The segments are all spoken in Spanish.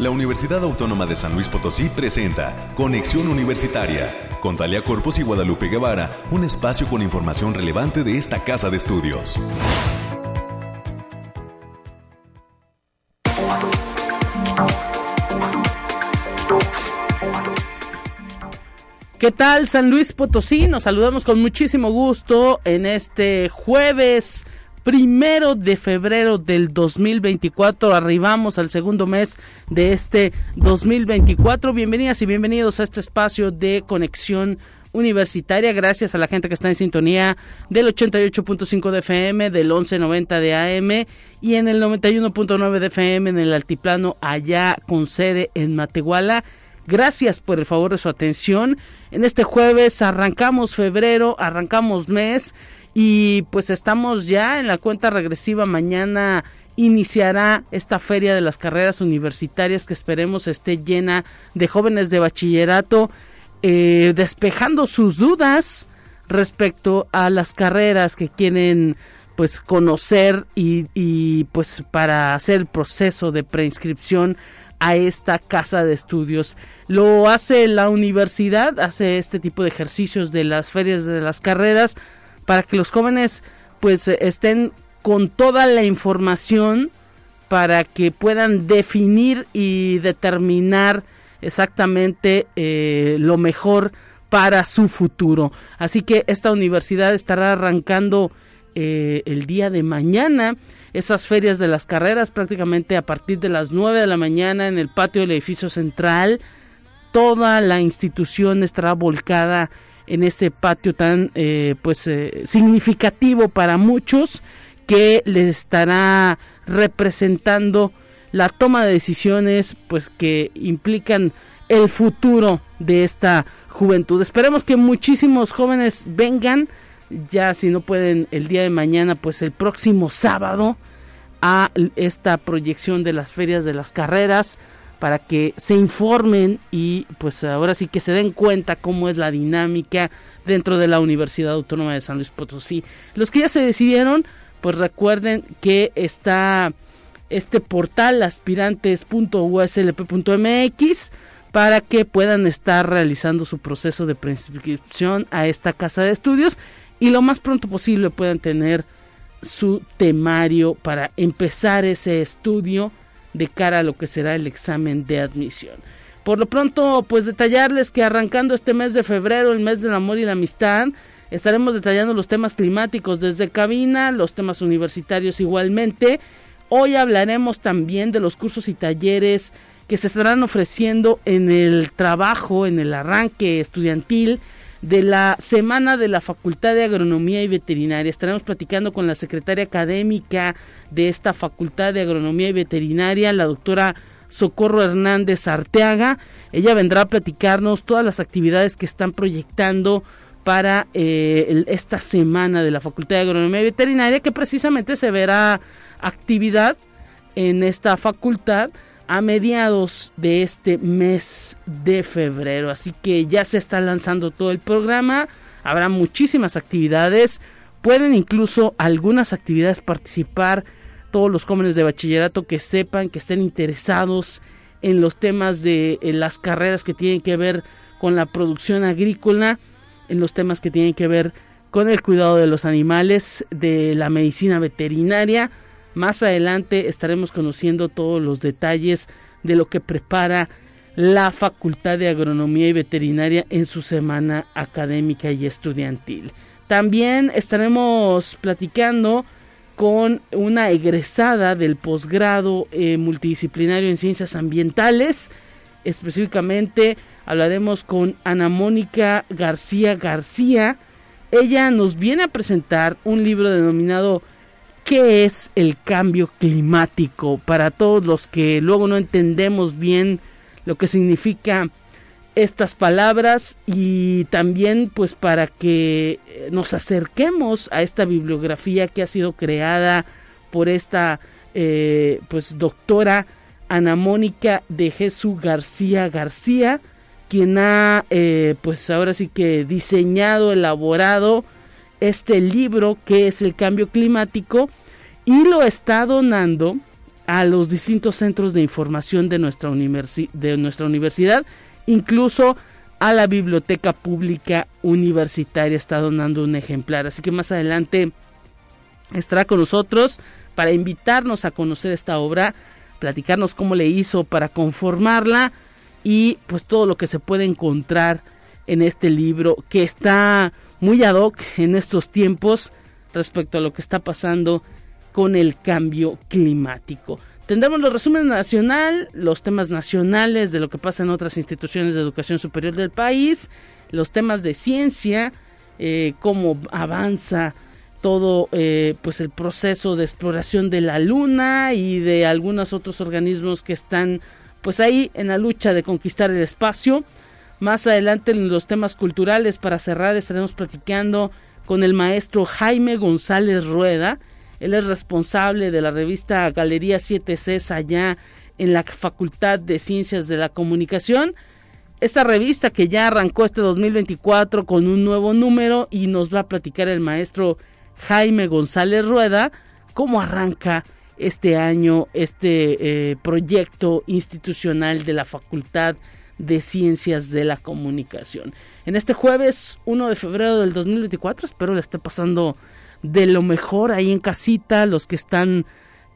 La Universidad Autónoma de San Luis Potosí presenta Conexión Universitaria con Talia Corpus y Guadalupe Guevara, un espacio con información relevante de esta casa de estudios. ¿Qué tal San Luis Potosí? Nos saludamos con muchísimo gusto en este jueves primero de febrero del 2024. Arribamos al segundo mes de este 2024. Bienvenidas y bienvenidos a este espacio de conexión universitaria. Gracias a la gente que está en sintonía del 88.5 de FM, del 1190 de AM y en el 91.9 de FM en el altiplano allá con sede en Matehuala. Gracias por el favor de su atención. En este jueves arrancamos febrero, arrancamos mes y pues estamos ya en la cuenta regresiva. Mañana iniciará esta feria de las carreras universitarias que esperemos esté llena de jóvenes de bachillerato eh, despejando sus dudas respecto a las carreras que quieren pues conocer y, y pues para hacer el proceso de preinscripción a esta casa de estudios. Lo hace la universidad, hace este tipo de ejercicios de las ferias de las carreras para que los jóvenes pues estén con toda la información para que puedan definir y determinar exactamente eh, lo mejor para su futuro. Así que esta universidad estará arrancando eh, el día de mañana esas ferias de las carreras prácticamente a partir de las 9 de la mañana en el patio del edificio central. Toda la institución estará volcada en ese patio tan eh, pues eh, significativo para muchos que les estará representando la toma de decisiones pues que implican el futuro de esta juventud. Esperemos que muchísimos jóvenes vengan ya si no pueden el día de mañana, pues el próximo sábado a esta proyección de las ferias de las carreras para que se informen y pues ahora sí que se den cuenta cómo es la dinámica dentro de la Universidad Autónoma de San Luis Potosí. Los que ya se decidieron, pues recuerden que está este portal aspirantes.uslp.mx para que puedan estar realizando su proceso de preinscripción a esta casa de estudios y lo más pronto posible puedan tener su temario para empezar ese estudio de cara a lo que será el examen de admisión. Por lo pronto, pues detallarles que arrancando este mes de febrero, el mes del amor y la amistad, estaremos detallando los temas climáticos desde cabina, los temas universitarios igualmente. Hoy hablaremos también de los cursos y talleres que se estarán ofreciendo en el trabajo, en el arranque estudiantil de la Semana de la Facultad de Agronomía y Veterinaria. Estaremos platicando con la secretaria académica de esta Facultad de Agronomía y Veterinaria, la doctora Socorro Hernández Arteaga. Ella vendrá a platicarnos todas las actividades que están proyectando para eh, esta semana de la Facultad de Agronomía y Veterinaria, que precisamente se verá actividad en esta facultad a mediados de este mes de febrero. Así que ya se está lanzando todo el programa. Habrá muchísimas actividades. Pueden incluso algunas actividades participar todos los jóvenes de bachillerato que sepan, que estén interesados en los temas de las carreras que tienen que ver con la producción agrícola, en los temas que tienen que ver con el cuidado de los animales, de la medicina veterinaria más adelante estaremos conociendo todos los detalles de lo que prepara la Facultad de Agronomía y Veterinaria en su semana académica y estudiantil. También estaremos platicando con una egresada del posgrado eh, multidisciplinario en ciencias ambientales. Específicamente hablaremos con Ana Mónica García García. Ella nos viene a presentar un libro denominado ¿Qué es el cambio climático? Para todos los que luego no entendemos bien lo que significa estas palabras y también pues para que nos acerquemos a esta bibliografía que ha sido creada por esta eh, pues doctora Ana Mónica de Jesús García García quien ha eh, pues ahora sí que diseñado elaborado este libro que es el cambio climático y lo está donando a los distintos centros de información de nuestra, de nuestra universidad, incluso a la Biblioteca Pública Universitaria está donando un ejemplar. Así que más adelante estará con nosotros para invitarnos a conocer esta obra, platicarnos cómo le hizo para conformarla y pues todo lo que se puede encontrar en este libro que está muy ad hoc en estos tiempos respecto a lo que está pasando con el cambio climático. Tendremos los resúmenes nacional, los temas nacionales de lo que pasa en otras instituciones de educación superior del país, los temas de ciencia, eh, cómo avanza todo eh, pues el proceso de exploración de la luna y de algunos otros organismos que están pues ahí en la lucha de conquistar el espacio. Más adelante en los temas culturales para cerrar estaremos platicando con el maestro Jaime González Rueda, él es responsable de la revista Galería 7C allá en la Facultad de Ciencias de la Comunicación. Esta revista que ya arrancó este 2024 con un nuevo número y nos va a platicar el maestro Jaime González Rueda cómo arranca este año este eh, proyecto institucional de la Facultad de Ciencias de la Comunicación. En este jueves 1 de febrero del 2024 espero le esté pasando de lo mejor ahí en casita, los que están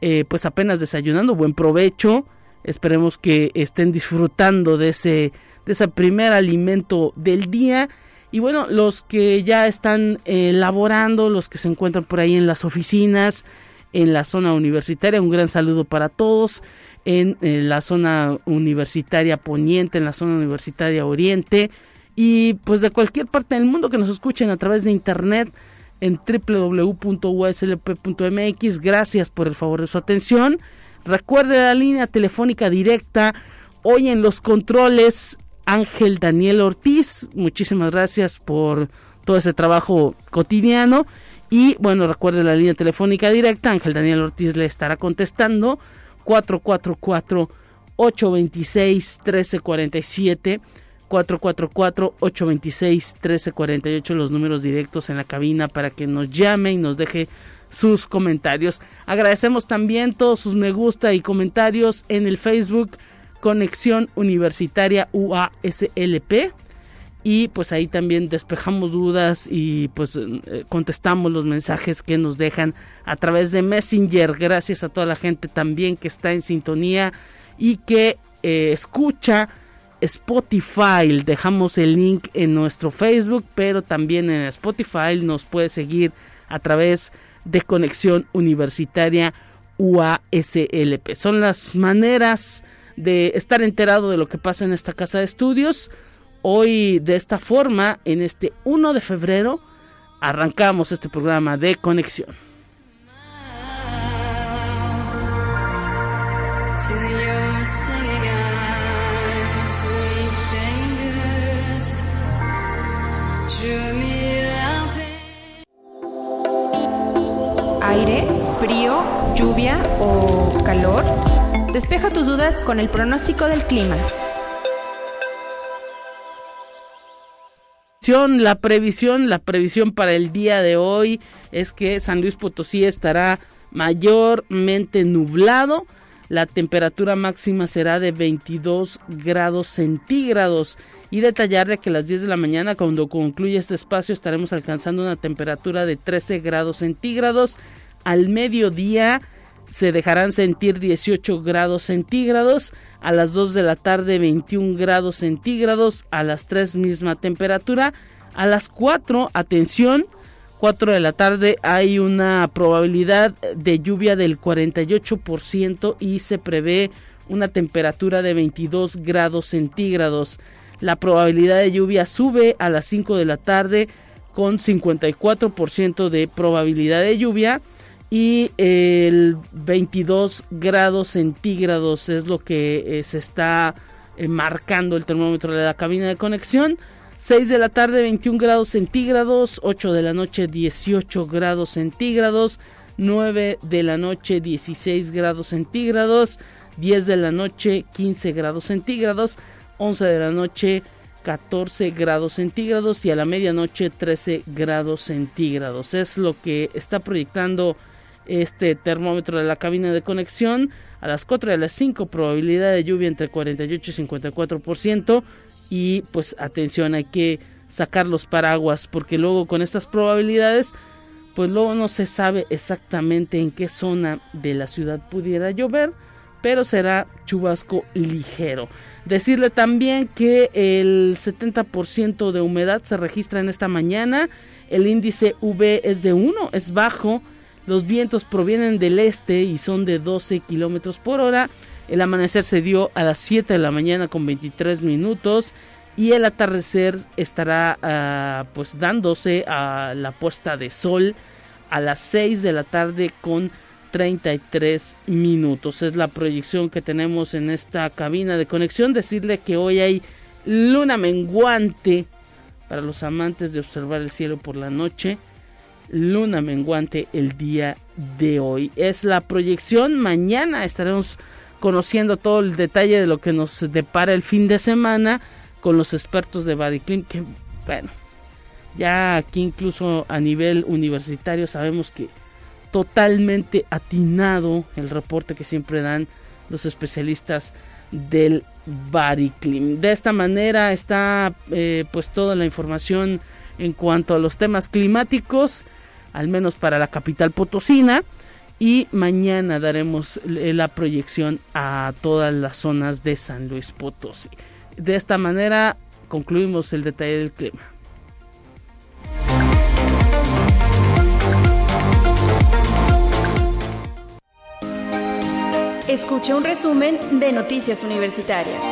eh, pues apenas desayunando, buen provecho, esperemos que estén disfrutando de ese, de ese primer alimento del día. Y bueno, los que ya están elaborando, los que se encuentran por ahí en las oficinas, en la zona universitaria, un gran saludo para todos, en, en la zona universitaria poniente, en la zona universitaria oriente, y pues de cualquier parte del mundo que nos escuchen a través de internet, en www.uslp.mx. Gracias por el favor de su atención. Recuerde la línea telefónica directa. Hoy en los controles, Ángel Daniel Ortiz. Muchísimas gracias por todo ese trabajo cotidiano. Y bueno, recuerde la línea telefónica directa. Ángel Daniel Ortiz le estará contestando. 444 826 1347 444-826-1348, los números directos en la cabina para que nos llame y nos deje sus comentarios. Agradecemos también todos sus me gusta y comentarios en el Facebook Conexión Universitaria UASLP. Y pues ahí también despejamos dudas y pues eh, contestamos los mensajes que nos dejan a través de Messenger. Gracias a toda la gente también que está en sintonía y que eh, escucha Spotify. Dejamos el link en nuestro Facebook, pero también en Spotify nos puede seguir a través de Conexión Universitaria UASLP. Son las maneras de estar enterado de lo que pasa en esta casa de estudios. Hoy de esta forma, en este 1 de febrero, arrancamos este programa de conexión. Aire, frío, lluvia o calor? Despeja tus dudas con el pronóstico del clima. La previsión, la previsión para el día de hoy es que San Luis Potosí estará mayormente nublado. La temperatura máxima será de 22 grados centígrados. Y detallarle que a las 10 de la mañana, cuando concluya este espacio, estaremos alcanzando una temperatura de 13 grados centígrados. Al mediodía se dejarán sentir 18 grados centígrados, a las 2 de la tarde 21 grados centígrados, a las 3 misma temperatura, a las 4, atención, 4 de la tarde hay una probabilidad de lluvia del 48% y se prevé una temperatura de 22 grados centígrados. La probabilidad de lluvia sube a las 5 de la tarde con 54% de probabilidad de lluvia y el 22 grados centígrados es lo que eh, se está eh, marcando el termómetro de la cabina de conexión. 6 de la tarde 21 grados centígrados, 8 de la noche 18 grados centígrados, 9 de la noche 16 grados centígrados, 10 de la noche 15 grados centígrados, 11 de la noche 14 grados centígrados. Y a la medianoche 13 grados centígrados. Es lo que está proyectando este termómetro de la cabina de conexión. A las 4 y a las 5 probabilidad de lluvia entre 48 y 54% y pues atención hay que sacar los paraguas porque luego con estas probabilidades pues luego no se sabe exactamente en qué zona de la ciudad pudiera llover pero será chubasco ligero. Decirle también que el 70% de humedad se registra en esta mañana, el índice V es de 1, es bajo, los vientos provienen del este y son de 12 kilómetros por hora. El amanecer se dio a las 7 de la mañana con 23 minutos y el atardecer estará ah, pues dándose a la puesta de sol a las 6 de la tarde con 33 minutos. Es la proyección que tenemos en esta cabina de conexión. Decirle que hoy hay luna menguante para los amantes de observar el cielo por la noche. Luna menguante el día de hoy. Es la proyección. Mañana estaremos conociendo todo el detalle de lo que nos depara el fin de semana con los expertos de Bariclim. Que bueno, ya aquí incluso a nivel universitario sabemos que totalmente atinado el reporte que siempre dan los especialistas del Bariclim. De esta manera está eh, pues toda la información en cuanto a los temas climáticos, al menos para la capital potosina. Y mañana daremos la proyección a todas las zonas de San Luis Potosí. De esta manera concluimos el detalle del clima. Escuche un resumen de Noticias Universitarias.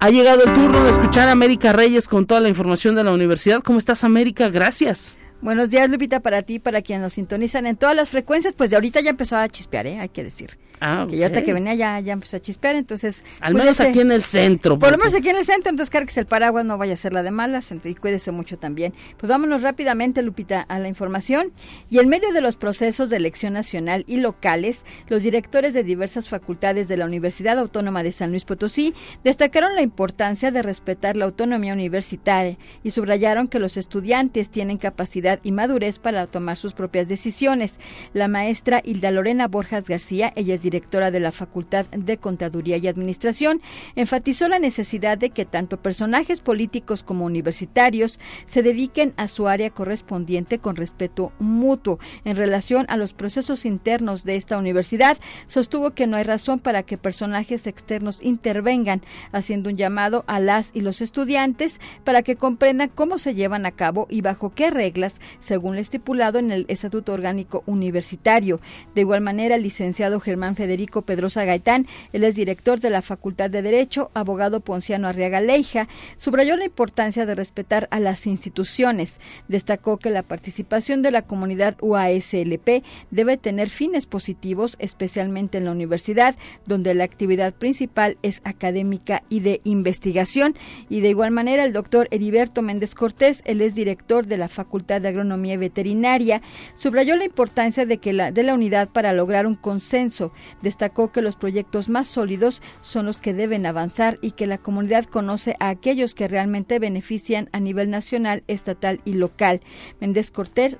Ha llegado el turno de escuchar a América Reyes con toda la información de la universidad. ¿Cómo estás, América? Gracias. Buenos días, Lupita, para ti, para quienes nos sintonizan en todas las frecuencias. Pues de ahorita ya empezó a chispear, ¿eh? hay que decir. Ah, Que ya hasta que venía ya, ya empezó a chispear, entonces... Al menos aquí en el centro. Por lo menos aquí en el centro, entonces que el paraguas, no vaya a ser la de malas, y cuídese mucho también. Pues vámonos rápidamente, Lupita, a la información. Y en medio de los procesos de elección nacional y locales, los directores de diversas facultades de la Universidad Autónoma de San Luis Potosí destacaron la importancia de respetar la autonomía universitaria y subrayaron que los estudiantes tienen capacidad y madurez para tomar sus propias decisiones. La maestra Hilda Lorena Borjas García, ella es directora de la Facultad de Contaduría y Administración, enfatizó la necesidad de que tanto personajes políticos como universitarios se dediquen a su área correspondiente con respeto mutuo. En relación a los procesos internos de esta universidad, sostuvo que no hay razón para que personajes externos intervengan, haciendo un llamado a las y los estudiantes para que comprendan cómo se llevan a cabo y bajo qué reglas, según lo estipulado en el Estatuto Orgánico Universitario. De igual manera, el licenciado Germán Federico Pedrosa Gaitán, él es director de la Facultad de Derecho, abogado Ponciano Arriaga Leija, subrayó la importancia de respetar a las instituciones. Destacó que la participación de la comunidad UASLP debe tener fines positivos, especialmente en la universidad, donde la actividad principal es académica y de investigación. Y de igual manera, el doctor Heriberto Méndez Cortés, él es director de la Facultad de Agronomía y Veterinaria, subrayó la importancia de que la, de la unidad para lograr un consenso. Destacó que los proyectos más sólidos son los que deben avanzar y que la comunidad conoce a aquellos que realmente benefician a nivel nacional, estatal y local. Méndez Cortés,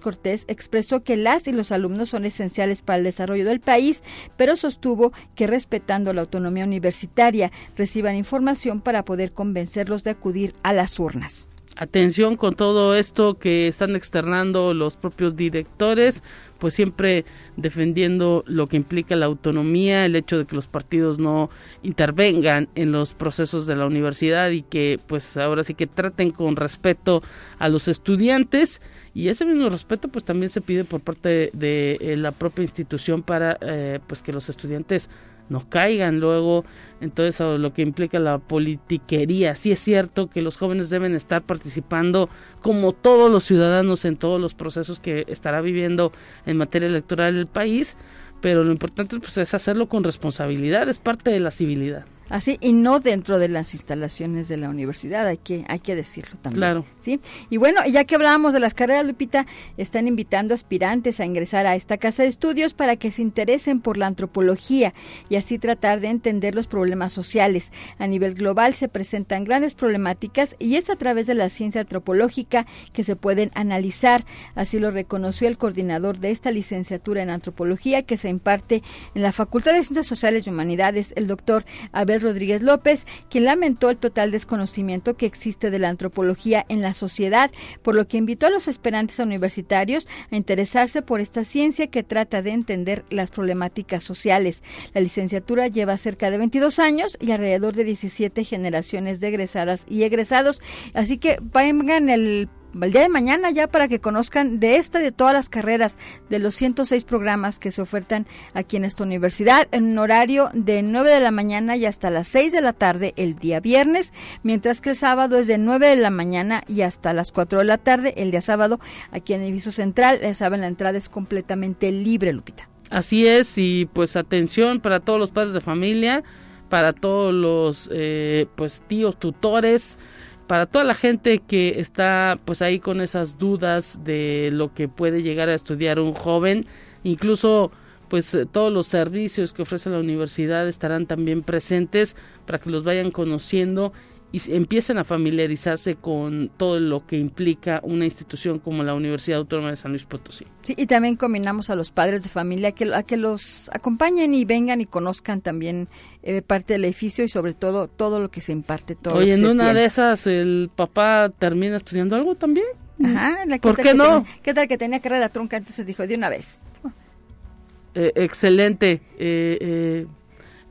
Cortés expresó que las y los alumnos son esenciales para el desarrollo del país, pero sostuvo que respetando la autonomía universitaria reciban información para poder convencerlos de acudir a las urnas atención con todo esto que están externando los propios directores, pues siempre defendiendo lo que implica la autonomía, el hecho de que los partidos no intervengan en los procesos de la universidad y que pues ahora sí que traten con respeto a los estudiantes. Y ese mismo respeto pues también se pide por parte de, eh, la propia institución para eh, pues que los estudiantes no caigan luego entonces lo que implica la politiquería. Sí es cierto que los jóvenes deben estar participando como todos los ciudadanos en todos los procesos que estará viviendo en materia electoral el país, pero lo importante pues, es hacerlo con responsabilidad, es parte de la civilidad. Así, y no dentro de las instalaciones de la universidad, hay que, hay que decirlo también. Claro. ¿sí? Y bueno, ya que hablábamos de las carreras, Lupita, están invitando aspirantes a ingresar a esta casa de estudios para que se interesen por la antropología y así tratar de entender los problemas sociales. A nivel global se presentan grandes problemáticas y es a través de la ciencia antropológica que se pueden analizar. Así lo reconoció el coordinador de esta licenciatura en antropología que se imparte en la Facultad de Ciencias Sociales y Humanidades, el doctor Abel Rodríguez López, quien lamentó el total desconocimiento que existe de la antropología en la sociedad, por lo que invitó a los aspirantes universitarios a interesarse por esta ciencia que trata de entender las problemáticas sociales. La licenciatura lleva cerca de 22 años y alrededor de 17 generaciones de egresadas y egresados, así que vengan el el día de mañana ya para que conozcan de esta y de todas las carreras de los 106 programas que se ofertan aquí en esta universidad en un horario de 9 de la mañana y hasta las 6 de la tarde el día viernes, mientras que el sábado es de 9 de la mañana y hasta las 4 de la tarde el día sábado aquí en el Viso Central. Ya saben, la entrada es completamente libre, Lupita. Así es, y pues atención para todos los padres de familia, para todos los eh, pues tíos, tutores, para toda la gente que está pues ahí con esas dudas de lo que puede llegar a estudiar un joven, incluso pues eh, todos los servicios que ofrece la universidad estarán también presentes para que los vayan conociendo y empiecen a familiarizarse con todo lo que implica una institución como la Universidad Autónoma de San Luis Potosí. Sí, y también combinamos a los padres de familia que, a que los acompañen y vengan y conozcan también eh, parte del edificio y sobre todo todo lo que se imparte. Todo Oye, en una de esas el papá termina estudiando algo también. Ajá, ¿por qué no? ¿Qué tal que tenía carrera trunca? Entonces dijo, de una vez. Eh, excelente. Eh,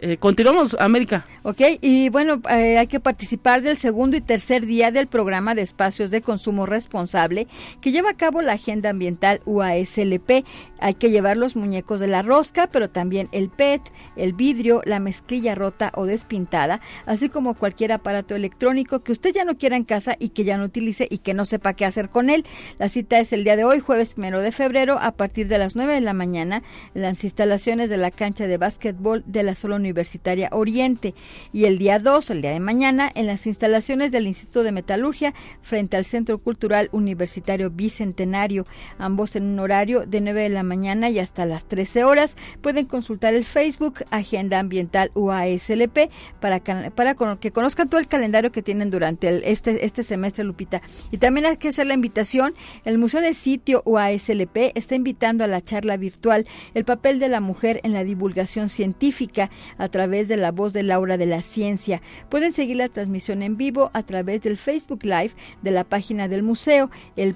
eh continuamos, América. Ok, y bueno, eh, hay que participar del segundo y tercer día del programa de espacios de consumo responsable que lleva a cabo la Agenda Ambiental UASLP. Hay que llevar los muñecos de la rosca, pero también el PET, el vidrio, la mezclilla rota o despintada, así como cualquier aparato electrónico que usted ya no quiera en casa y que ya no utilice y que no sepa qué hacer con él. La cita es el día de hoy, jueves primero de febrero, a partir de las 9 de la mañana, en las instalaciones de la cancha de básquetbol de la Sola Universidad Universitaria Oriente y el día 2, el día de mañana, en las instalaciones del Instituto de Metalurgia frente al Centro Cultural Universitario Bicentenario, ambos en un horario de 9 de la mañana y hasta las 13 horas. Pueden consultar el Facebook Agenda Ambiental UASLP para, para que conozcan todo el calendario que tienen durante este, este semestre, Lupita. Y también hay que hacer la invitación, el Museo del Sitio UASLP está invitando a la charla virtual El papel de la mujer en la divulgación científica a través de la voz de Laura de la Ciencia. Pueden seguir la transmisión en vivo a través del Facebook Live de la página del museo.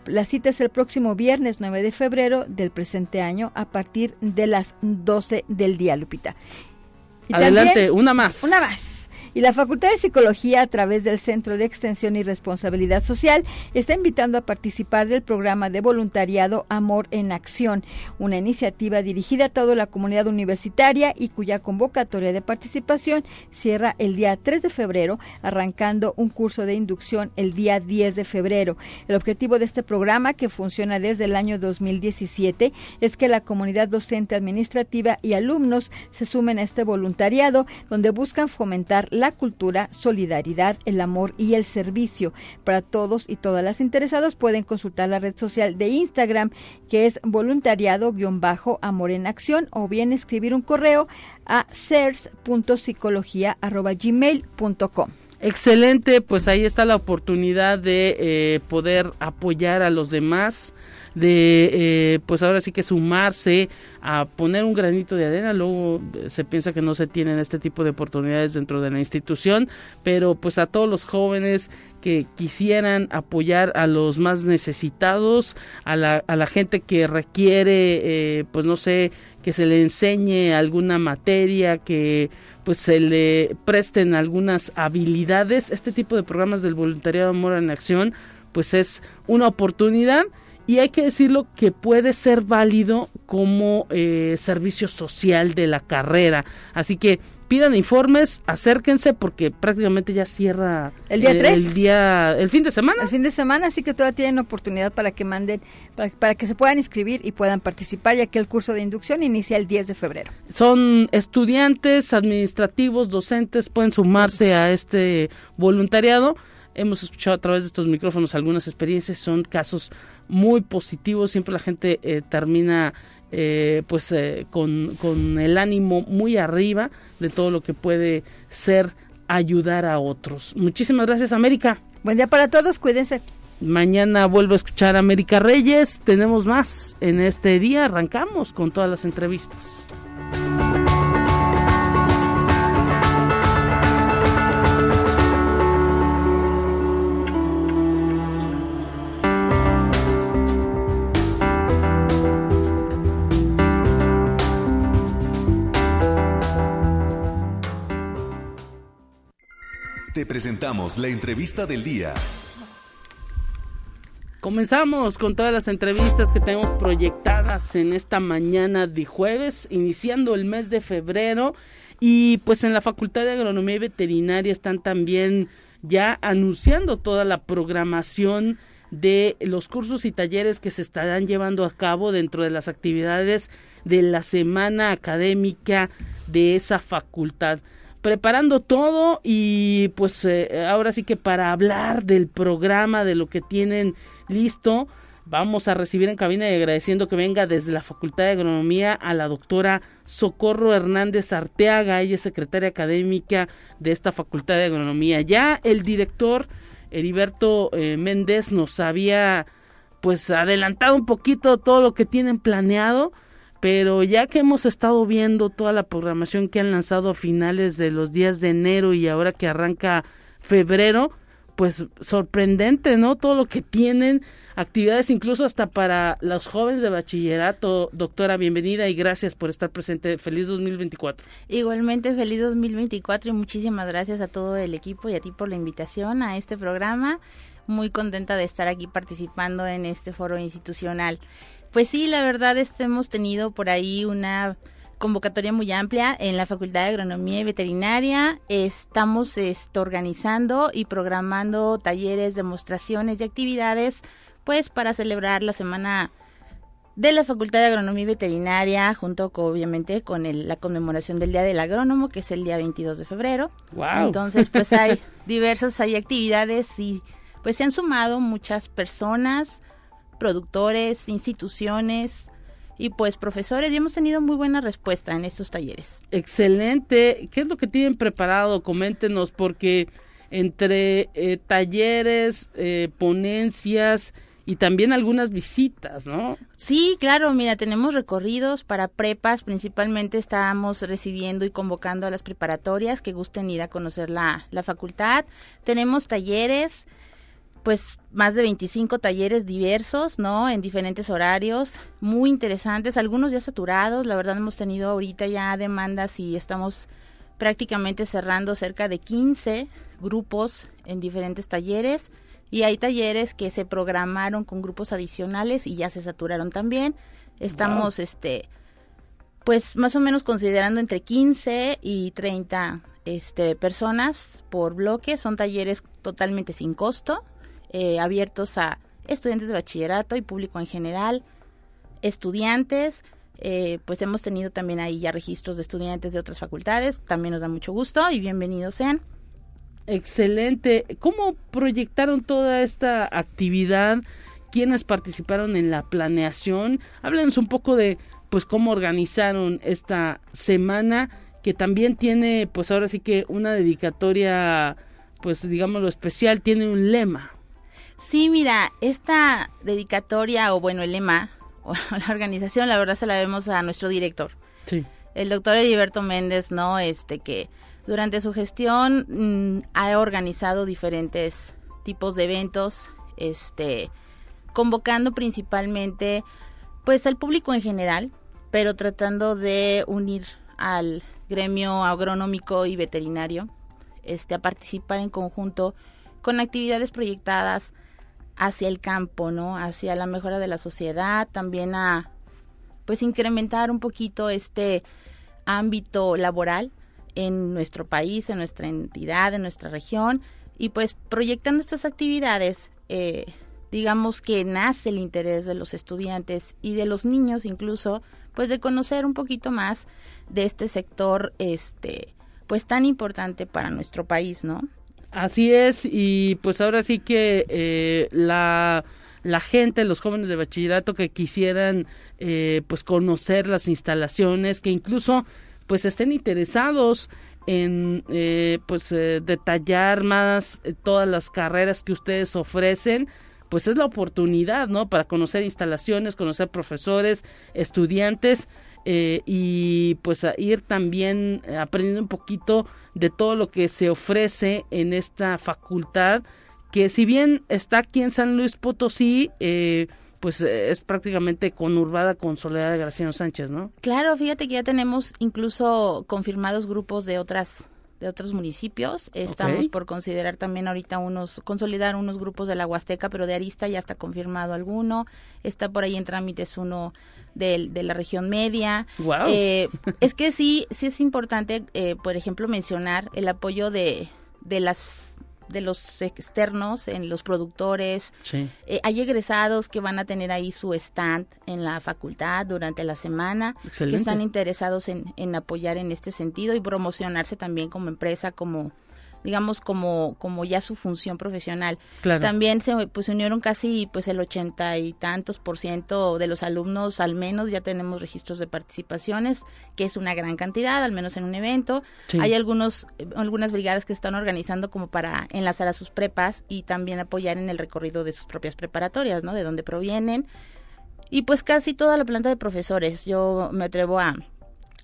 la cita es el próximo viernes 9 de febrero del presente año a partir de las 12 del día, Lupita. Adelante, una más. Una más. Y la Facultad de Psicología, a través del Centro de Extensión y Responsabilidad Social, está invitando a participar del programa de voluntariado Amor en Acción, una iniciativa dirigida a toda la comunidad universitaria y cuya convocatoria de participación cierra el día 3 de febrero, arrancando un curso de inducción el día 10 de febrero. El objetivo de este programa, que funciona desde el año 2017, es que la comunidad docente administrativa y alumnos se sumen a este voluntariado, donde buscan fomentar la cultura, solidaridad, el amor y el servicio. Para todos y todas las interesadas pueden consultar la red social de Instagram que es voluntariado-amor en acción o bien escribir un correo a cers.psicología.gmail.com. Excelente, pues ahí está la oportunidad de eh, poder apoyar a los demás de eh, pues ahora sí que sumarse a poner un granito de arena. Luego eh, se piensa que no se tienen este tipo de oportunidades dentro de la institución pero pues a todos los jóvenes que quisieran apoyar a los más necesitados a la, a la gente que requiere eh, pues no sé que se le enseñe alguna materia que pues se le presten algunas habilidades este tipo de programas del voluntariado amor en acción pues es una oportunidad y hay que decirlo que puede ser válido como eh, servicio social de la carrera. Así que pidan informes, acérquense porque prácticamente ya cierra el día 3. El, día, el fin de semana. El fin de semana, así que todavía tienen oportunidad para que manden, para, para, que se puedan inscribir y puedan participar, ya que el curso de inducción inicia el 10 de febrero. Son estudiantes, administrativos, docentes, pueden sumarse a este voluntariado. Hemos escuchado a través de estos micrófonos algunas experiencias, son casos muy positivos, siempre la gente eh, termina eh, pues eh, con, con el ánimo muy arriba de todo lo que puede ser ayudar a otros. Muchísimas gracias América. Buen día para todos, cuídense. Mañana vuelvo a escuchar a América Reyes, tenemos más en este día, arrancamos con todas las entrevistas. Te presentamos la entrevista del día. Comenzamos con todas las entrevistas que tenemos proyectadas en esta mañana de jueves, iniciando el mes de febrero. Y pues en la Facultad de Agronomía y Veterinaria están también ya anunciando toda la programación de los cursos y talleres que se estarán llevando a cabo dentro de las actividades de la semana académica de esa facultad preparando todo y pues eh, ahora sí que para hablar del programa, de lo que tienen listo, vamos a recibir en cabina y agradeciendo que venga desde la Facultad de Agronomía a la doctora Socorro Hernández Arteaga, ella es secretaria académica de esta Facultad de Agronomía. Ya el director Heriberto eh, Méndez nos había pues adelantado un poquito todo lo que tienen planeado pero ya que hemos estado viendo toda la programación que han lanzado a finales de los días de enero y ahora que arranca febrero, pues sorprendente, ¿no? Todo lo que tienen, actividades incluso hasta para los jóvenes de bachillerato. Doctora, bienvenida y gracias por estar presente. Feliz 2024. Igualmente, feliz 2024 y muchísimas gracias a todo el equipo y a ti por la invitación a este programa. Muy contenta de estar aquí participando en este foro institucional. Pues sí, la verdad es que hemos tenido por ahí una convocatoria muy amplia en la Facultad de Agronomía y Veterinaria. Estamos esto, organizando y programando talleres, demostraciones y actividades pues para celebrar la semana de la Facultad de Agronomía y Veterinaria, junto con, obviamente con el, la conmemoración del Día del Agrónomo, que es el día 22 de febrero. Entonces, pues hay diversas hay actividades y pues se han sumado muchas personas, productores, instituciones y pues profesores y hemos tenido muy buena respuesta en estos talleres. Excelente. ¿Qué es lo que tienen preparado? Coméntenos porque entre eh, talleres, eh, ponencias y también algunas visitas, ¿no? Sí, claro, mira, tenemos recorridos para prepas, principalmente estamos recibiendo y convocando a las preparatorias que gusten ir a conocer la, la facultad. Tenemos talleres, pues más de 25 talleres diversos, ¿no? En diferentes horarios, muy interesantes, algunos ya saturados, la verdad hemos tenido ahorita ya demandas y estamos prácticamente cerrando cerca de 15 grupos en diferentes talleres y hay talleres que se programaron con grupos adicionales y ya se saturaron también. Estamos este pues más o menos considerando entre 15 y 30 este personas por bloque, son talleres totalmente sin costo eh, abiertos a estudiantes de bachillerato y público en general, estudiantes, eh, pues hemos tenido también ahí ya registros de estudiantes de otras facultades, también nos da mucho gusto y bienvenidos sean. Excelente. ¿Cómo proyectaron toda esta actividad? ¿Quiénes participaron en la planeación? Háblenos un poco de pues cómo organizaron esta semana que también tiene pues ahora sí que una dedicatoria pues digámoslo especial, tiene un lema. Sí, mira, esta dedicatoria, o bueno, el lema, o la organización, la verdad se la vemos a nuestro director. Sí. El doctor Heriberto Méndez, ¿no? Este que durante su gestión mm, ha organizado diferentes tipos de eventos, este, convocando principalmente, pues, al público en general, pero tratando de unir al gremio agronómico y veterinario, este, a participar en conjunto con actividades proyectadas hacia el campo, ¿no? Hacia la mejora de la sociedad, también a pues incrementar un poquito este ámbito laboral en nuestro país, en nuestra entidad, en nuestra región y pues proyectando estas actividades, eh, digamos que nace el interés de los estudiantes y de los niños incluso, pues de conocer un poquito más de este sector, este, pues tan importante para nuestro país, ¿no? Así es, y pues ahora sí que eh, la, la gente, los jóvenes de bachillerato que quisieran eh, pues conocer las instalaciones, que incluso pues estén interesados en eh, pues eh, detallar más eh, todas las carreras que ustedes ofrecen pues es la oportunidad no para conocer instalaciones conocer profesores estudiantes y pues a ir también aprendiendo un poquito de todo lo que se ofrece en esta facultad que si bien está aquí en San Luis Potosí pues eh, es prácticamente conurbada con Soledad de Graciano Sánchez, ¿no? Claro, fíjate que ya tenemos incluso confirmados grupos de otras de otros municipios. Estamos por considerar también ahorita unos, consolidar unos grupos de la Huasteca, pero de Arista ya está confirmado alguno. Está por ahí en trámites uno de, de la región media. Wow. Eh, es que sí, sí es importante, eh, por ejemplo, mencionar el apoyo de, de las de los externos, en los productores. Eh, hay egresados que van a tener ahí su stand en la facultad durante la semana, que están interesados en, en apoyar en este sentido y promocionarse también como empresa, como digamos como como ya su función profesional. También se pues unieron casi pues el ochenta y tantos por ciento de los alumnos al menos ya tenemos registros de participaciones que es una gran cantidad al menos en un evento. Hay algunos algunas brigadas que están organizando como para enlazar a sus prepas y también apoyar en el recorrido de sus propias preparatorias no de dónde provienen. Y pues casi toda la planta de profesores. Yo me atrevo a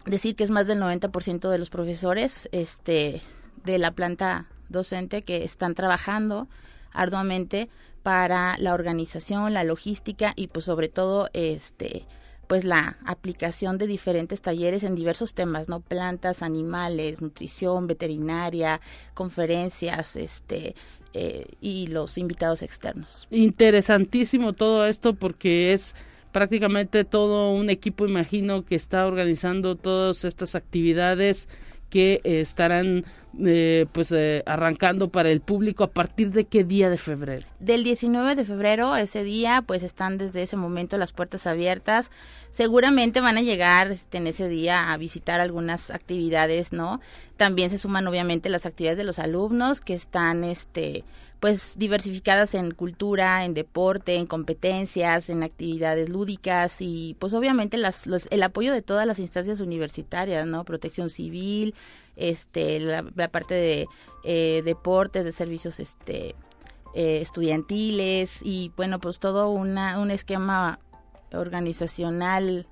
decir que es más del 90% de los profesores este de la planta docente que están trabajando arduamente para la organización, la logística y pues sobre todo este pues la aplicación de diferentes talleres en diversos temas, ¿no? Plantas, animales, nutrición, veterinaria, conferencias, este eh, y los invitados externos. Interesantísimo todo esto porque es prácticamente todo un equipo, imagino, que está organizando todas estas actividades que estarán eh, pues eh, arrancando para el público a partir de qué día de febrero del 19 de febrero ese día pues están desde ese momento las puertas abiertas. Seguramente van a llegar este, en ese día a visitar algunas actividades no también se suman obviamente las actividades de los alumnos que están este pues diversificadas en cultura, en deporte, en competencias, en actividades lúdicas y pues obviamente las, el apoyo de todas las instancias universitarias, ¿no? Protección civil, este, la, parte de eh, deportes, de servicios, este, eh, estudiantiles y bueno, pues todo una, un esquema organizacional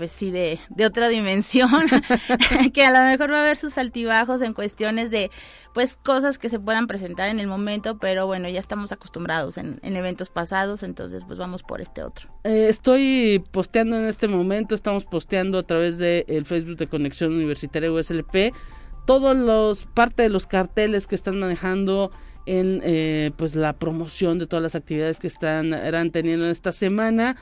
pues sí, de, de otra dimensión, que a lo mejor va a haber sus altibajos en cuestiones de, pues, cosas que se puedan presentar en el momento, pero bueno, ya estamos acostumbrados en, en eventos pasados, entonces pues vamos por este otro. Eh, estoy posteando en este momento, estamos posteando a través del el Facebook de Conexión Universitaria USLP, todos los, parte de los carteles que están manejando en eh, pues la promoción de todas las actividades que están eran teniendo esta semana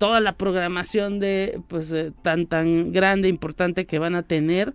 toda la programación de pues eh, tan tan grande importante que van a tener.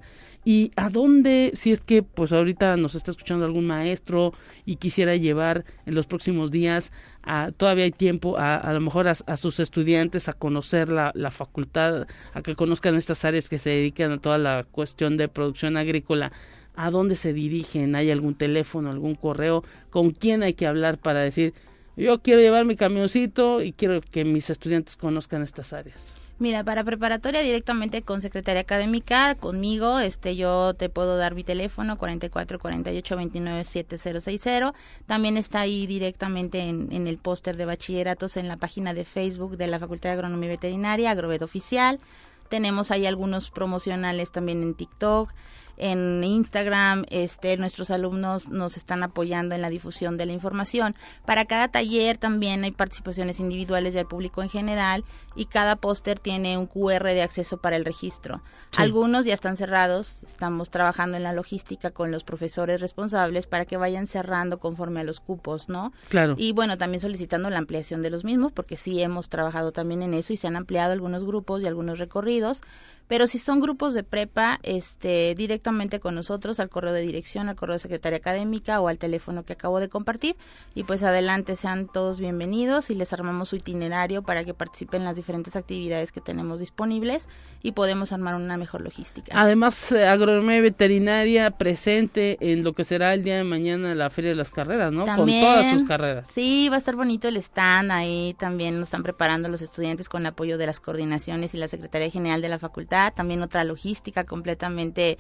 Y a dónde si es que pues ahorita nos está escuchando algún maestro y quisiera llevar en los próximos días a, todavía hay tiempo a, a lo mejor a, sus estudiantes a conocer la, la facultad a que conozcan estas áreas que se dedican a toda la cuestión de producción agrícola a dónde se dirigen hay algún teléfono algún correo con quién hay que hablar para decir yo quiero llevar mi camioncito y quiero que mis estudiantes conozcan estas áreas. Mira, para preparatoria directamente con secretaria académica, conmigo, este yo te puedo dar mi teléfono 44 48 29 7060. También está ahí directamente en, el póster de bachilleratos en la página de Facebook de la Facultad de Agronomía y Veterinaria, Agrovet Oficial. Tenemos ahí algunos promocionales también en TikTok en Instagram, este, nuestros alumnos nos están apoyando en la difusión de la información. Para cada taller también hay participaciones individuales del público en general y cada póster tiene un QR de acceso para el registro. Algunos ya están cerrados, estamos trabajando en la logística con los profesores responsables para que vayan cerrando conforme a los cupos, ¿no? Claro. Y bueno, también solicitando la ampliación de los mismos porque sí hemos trabajado también en eso y se han ampliado algunos grupos y algunos recorridos pero si son grupos de prepa, este, directamente con nosotros al correo de dirección, al correo de secretaria académica o al teléfono que acabo de compartir. Y pues adelante, sean todos bienvenidos y les armamos su itinerario para que participen en las diferentes actividades que tenemos disponibles y podemos armar una mejor logística. Además, eh, agronomía veterinaria presente en lo que será el día de mañana la Feria de las Carreras, ¿no? con todas sus carreras. Sí, va a estar bonito el stand ahí. También nos están preparando los estudiantes con apoyo de las coordinaciones y la Secretaría General de la Facultad también otra logística completamente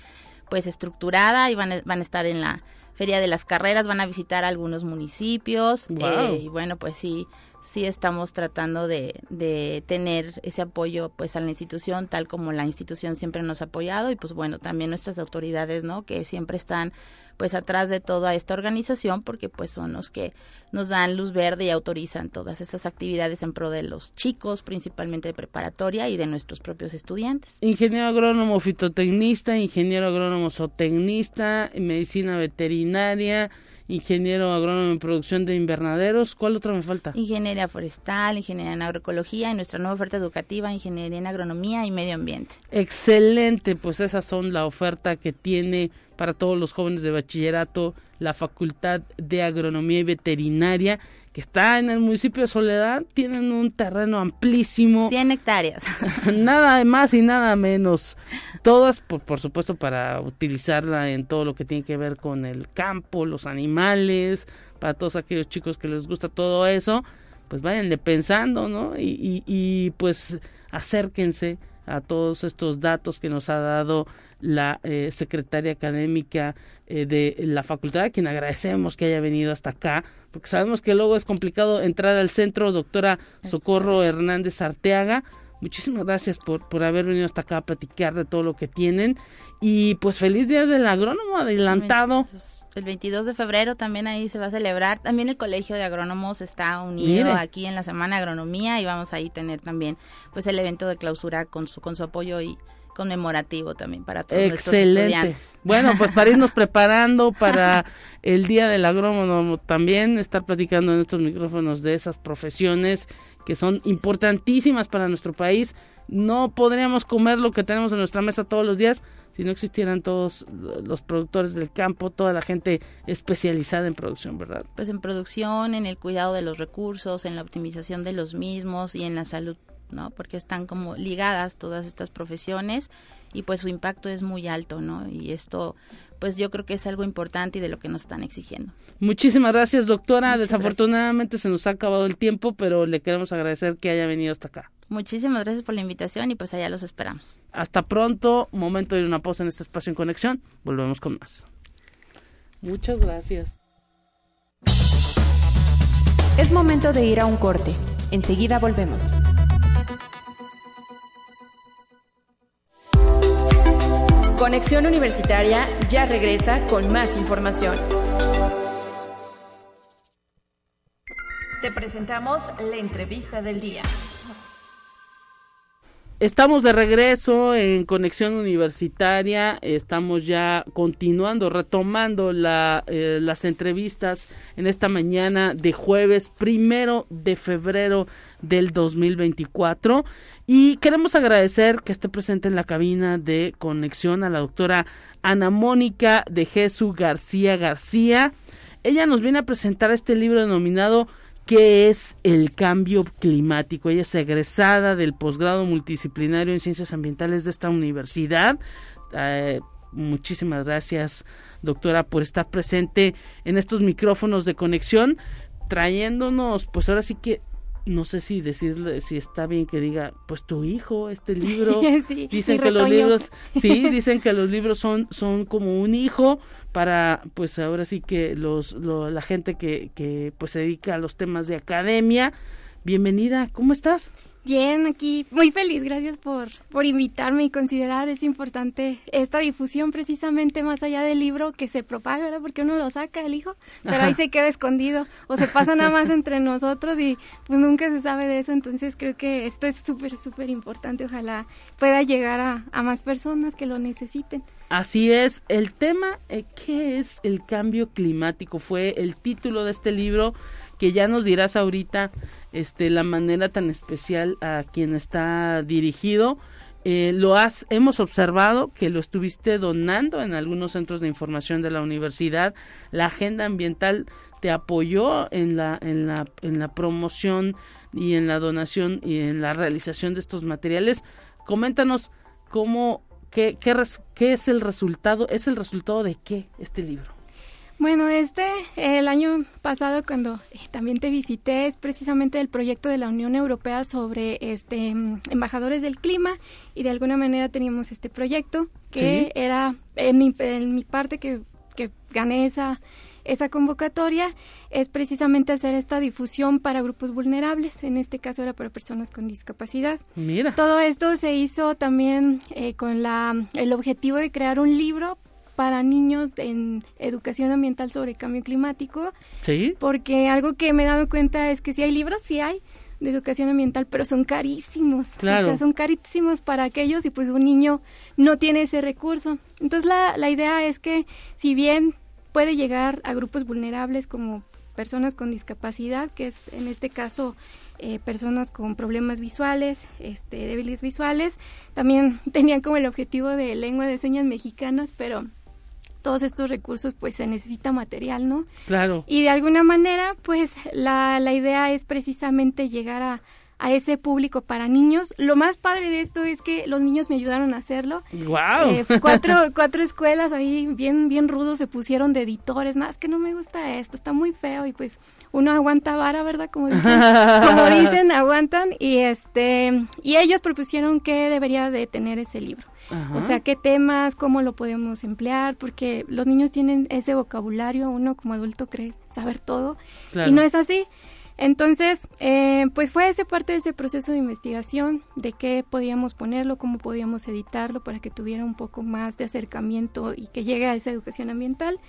pues estructurada y van, van a estar en la Feria de las Carreras, van a visitar algunos municipios eh, y bueno, pues sí, sí estamos tratando de, de, tener ese apoyo pues a la institución tal como la institución siempre nos ha apoyado y pues bueno, también nuestras autoridades, ¿no? Que siempre están pues atrás de toda esta organización porque pues son los que nos dan luz verde y autorizan todas estas actividades en pro de los chicos, principalmente de preparatoria y de nuestros propios estudiantes. Ingeniero agrónomo fitotecnista, ingeniero agrónomo zootecnista, medicina veterinaria, ingeniero agrónomo en producción de invernaderos. ¿Cuál otra me falta? Ingeniería forestal, ingeniería en agroecología y nuestra nueva oferta educativa, ingeniería en agronomía y medio ambiente. Excelente, pues esas son la oferta que tiene para todos los jóvenes de bachillerato la Facultad de Agronomía y Veterinaria que está en el municipio de Soledad, tienen un terreno amplísimo. 100 hectáreas. nada más y nada menos. Todas, por, por, supuesto, para utilizarla en todo lo que tiene que ver con el campo, los animales, para todos aquellos chicos que les gusta todo eso, pues váyanle pensando, ¿no? Y, y, y pues acérquense a todos estos datos que nos ha dado la eh, secretaria académica eh, de la facultad, a quien agradecemos que haya venido hasta acá, porque sabemos que luego es complicado entrar al centro, doctora Socorro Hernández Arteaga. Muchísimas gracias por, por haber venido hasta acá a platicar de todo lo que tienen. Y pues feliz día del agrónomo adelantado. El 22 de febrero también ahí se va a celebrar. También el Colegio de Agrónomos está unido aquí en la Semana de Agronomía y vamos ahí tener también pues el evento de clausura con su, con su apoyo y conmemorativo también para todos Excelente. nuestros estudiantes. Bueno, pues para irnos preparando para el Día del Agrónomo también, estar platicando en estos micrófonos de esas profesiones que son importantísimas para nuestro país. No podríamos comer lo que tenemos en nuestra mesa todos los días si no existieran todos los productores del campo, toda la gente especializada en producción, ¿verdad? Pues en producción, en el cuidado de los recursos, en la optimización de los mismos y en la salud ¿no? Porque están como ligadas todas estas profesiones y pues su impacto es muy alto, ¿no? Y esto pues yo creo que es algo importante y de lo que nos están exigiendo. Muchísimas gracias, doctora. Desafortunadamente se nos ha acabado el tiempo, pero le queremos agradecer que haya venido hasta acá. Muchísimas gracias por la invitación y pues allá los esperamos. Hasta pronto, momento de ir una pausa en este espacio en conexión. Volvemos con más. Muchas gracias. Es momento de ir a un corte. Enseguida volvemos. Conexión Universitaria ya regresa con más información. Te presentamos la entrevista del día. Estamos de regreso en Conexión Universitaria, estamos ya continuando, retomando la, eh, las entrevistas en esta mañana de jueves primero de febrero del 2024 y queremos agradecer que esté presente en la cabina de conexión a la doctora Ana Mónica de Jesús García García. Ella nos viene a presentar este libro denominado ¿Qué es el cambio climático? Ella es egresada del posgrado multidisciplinario en ciencias ambientales de esta universidad. Eh, muchísimas gracias, doctora, por estar presente en estos micrófonos de conexión, trayéndonos, pues ahora sí que no sé si decirle si está bien que diga pues tu hijo este libro. Dicen que los libros sí dicen que los libros son son como un hijo para pues ahora sí que los la gente que que pues se dedica a los temas de academia. Bienvenida cómo estás Bien, aquí muy feliz, gracias por, por invitarme y considerar, es importante esta difusión precisamente más allá del libro que se propaga, ¿verdad? Porque uno lo saca, el hijo, pero ahí se queda escondido o se pasa nada más entre nosotros y pues nunca se sabe de eso, entonces creo que esto es súper, súper importante, ojalá pueda llegar a, a, más personas que lo necesiten. Así es, el tema, eh, ¿qué es el cambio climático? Fue el título de este libro que ya nos dirás ahorita este la manera tan especial a quien está dirigido. Eh, lo has hemos observado que lo estuviste donando en algunos centros de información de la universidad. La agenda ambiental te apoyó en la en la en la promoción y en la donación y en la realización de estos materiales. Coméntanos cómo qué, qué, qué es el resultado es el resultado de qué este libro bueno, este, el año pasado cuando eh, también te visité es precisamente el proyecto de la Unión Europea sobre este embajadores del clima y de alguna manera teníamos este proyecto que era en mi, en mi parte que, que gané esa esa convocatoria es precisamente hacer esta difusión para grupos vulnerables, en este caso era para personas con discapacidad. Mira. Todo esto se hizo también eh, con la, el objetivo de crear un libro para niños en educación ambiental sobre cambio climático. Sí. Porque algo que me he dado cuenta es que sí hay libros, sí hay de educación ambiental, pero son carísimos. Claro. O sea, son carísimos para aquellos y pues un niño no tiene ese recurso. Entonces la, la idea es que si bien puede llegar a grupos vulnerables como personas con discapacidad, que es en este caso eh, personas con problemas visuales, este, débiles visuales, también tenían como el objetivo de lengua de señas mexicanas, pero todos estos recursos pues se necesita material, ¿no? Claro. Y de alguna manera pues la, la idea es precisamente llegar a, a ese público para niños. Lo más padre de esto es que los niños me ayudaron a hacerlo. Wow. Eh, cuatro, cuatro escuelas ahí bien, bien rudos se pusieron de editores. Nada, es que no me gusta esto, está muy feo y pues uno aguanta vara, ¿verdad? Como dicen, como dicen, aguantan y este y ellos propusieron que debería de tener ese libro. Ajá. O sea, qué temas, cómo lo podemos emplear, porque los niños tienen ese vocabulario, uno como adulto cree saber todo Claro. y no es así. Entonces, eh, pues fue ese parte de ese proceso de investigación, de qué podíamos ponerlo, cómo podíamos editarlo para que tuviera un poco más de acercamiento y que llegue a esa educación ambiental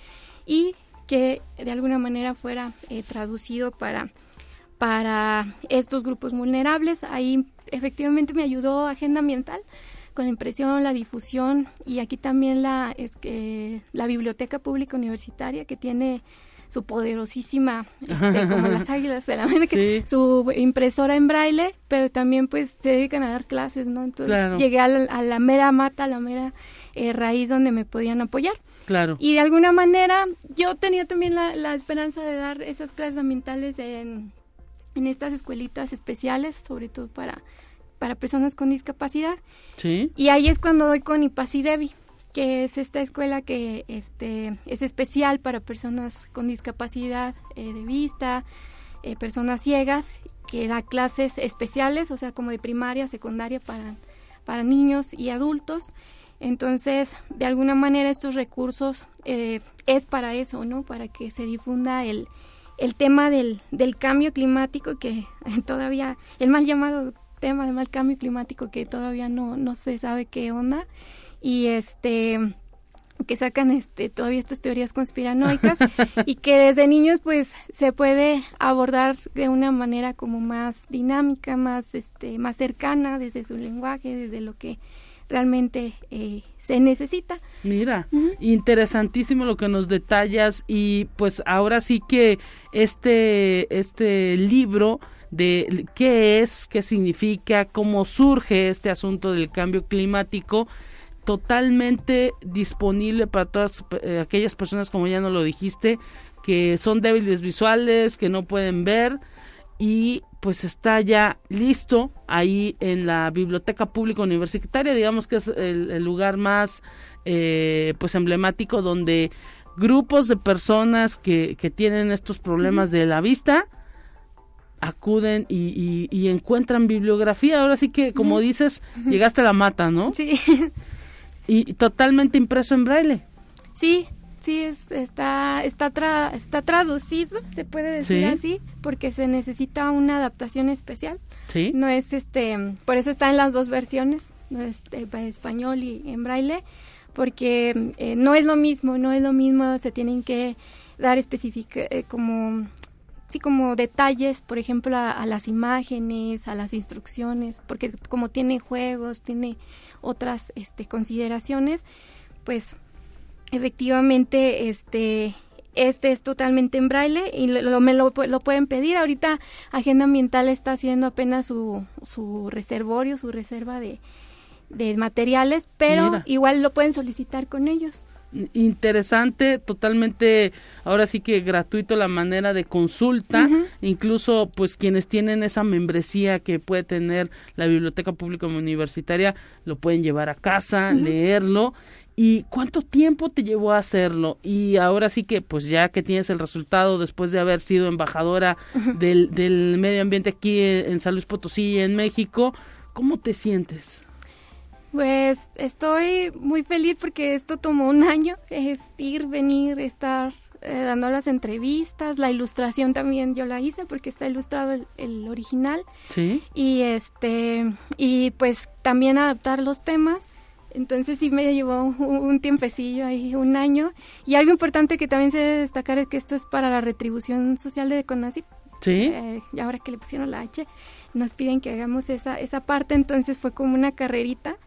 y que de alguna manera fuera eh, traducido para, para estos grupos vulnerables. Ahí efectivamente me ayudó Agenda Ambiental con la impresión, la difusión y aquí también la, es la Biblioteca Pública Universitaria que tiene su poderosísima, este, como las águilas de la América, Sí. su impresora en braille, pero también pues se dedican a dar clases, ¿no? Entonces Claro. llegué a la, a la mera mata, a la mera eh, raíz donde me podían apoyar. Claro. Y de alguna manera yo tenía también la, la esperanza de dar esas clases ambientales en, en estas escuelitas especiales, sobre todo para, para personas con discapacidad. Sí. Y ahí es cuando doy con Ipasi Devi, que es esta escuela que este, es especial para personas con discapacidad eh, de vista, eh, personas ciegas, que da clases especiales, o sea, como de primaria, secundaria para, para niños y adultos. Entonces, de alguna manera estos recursos eh, es para eso, ¿no? Para que se difunda el, el tema del, del cambio climático que todavía, el mal llamado tema del mal cambio climático que todavía no, no se sabe qué onda y este que sacan este todavía estas teorías conspiranoicas y que desde niños pues se puede abordar de una manera como más dinámica más este más cercana desde su lenguaje desde lo que realmente eh, se necesita. Mira, interesantísimo lo que nos detallas y pues ahora sí que este este libro de qué es, qué significa, cómo surge este asunto del cambio climático totalmente disponible para todas eh, aquellas personas como ya no lo dijiste que son débiles visuales, que no pueden ver y pues está ya listo ahí en la biblioteca pública universitaria. Digamos que es el, el lugar más eh, pues emblemático donde grupos de personas que, que tienen estos problemas de la vista acuden y, y- y encuentran bibliografía. Ahora sí que como dices llegaste a la mata no sí y totalmente impreso en braille Sí, sí, es, está, está, tra- está traducido, se puede decir Sí. así, porque se necesita una adaptación especial Sí. No es este, por eso está en las dos versiones, no es eh, para español y en braille, porque eh, no es lo mismo, no es lo mismo, se tienen que dar específica eh, como sí como detalles, por ejemplo, a, a, las imágenes, a las instrucciones, porque como tiene juegos, tiene otras este consideraciones, pues efectivamente este este es totalmente en braille y lo, me lo, lo, pueden pedir. Ahorita Agenda Ambiental está haciendo apenas su, su reservorio, su reserva de, de materiales, pero Mira. igual lo pueden solicitar con ellos. Interesante, totalmente, ahora sí que gratuito la manera de consulta, uh -huh. incluso pues quienes tienen esa membresía que puede tener la Biblioteca Pública Universitaria lo pueden llevar a casa, uh -huh. leerlo ¿Y cuánto tiempo te llevó a hacerlo? Y ahora sí que, pues ya que tienes el resultado después de haber sido embajadora uh -huh. del, del, medio ambiente aquí en San Luis Potosí, en México, ¿cómo te sientes? Pues estoy muy feliz porque esto tomó un año, es ir, venir, estar eh, dando las entrevistas, la ilustración también yo la hice porque está ilustrado el, el original. Sí. Y este, y pues también adaptar los temas entonces sí me llevó un, tiempecillo ahí, un año. Y algo importante que también se debe destacar es que esto es para la retribución social de CONACYT. Sí. Eh, y ahora que le pusieron la H, nos piden que hagamos esa, esa parte, entonces fue como una carrerita.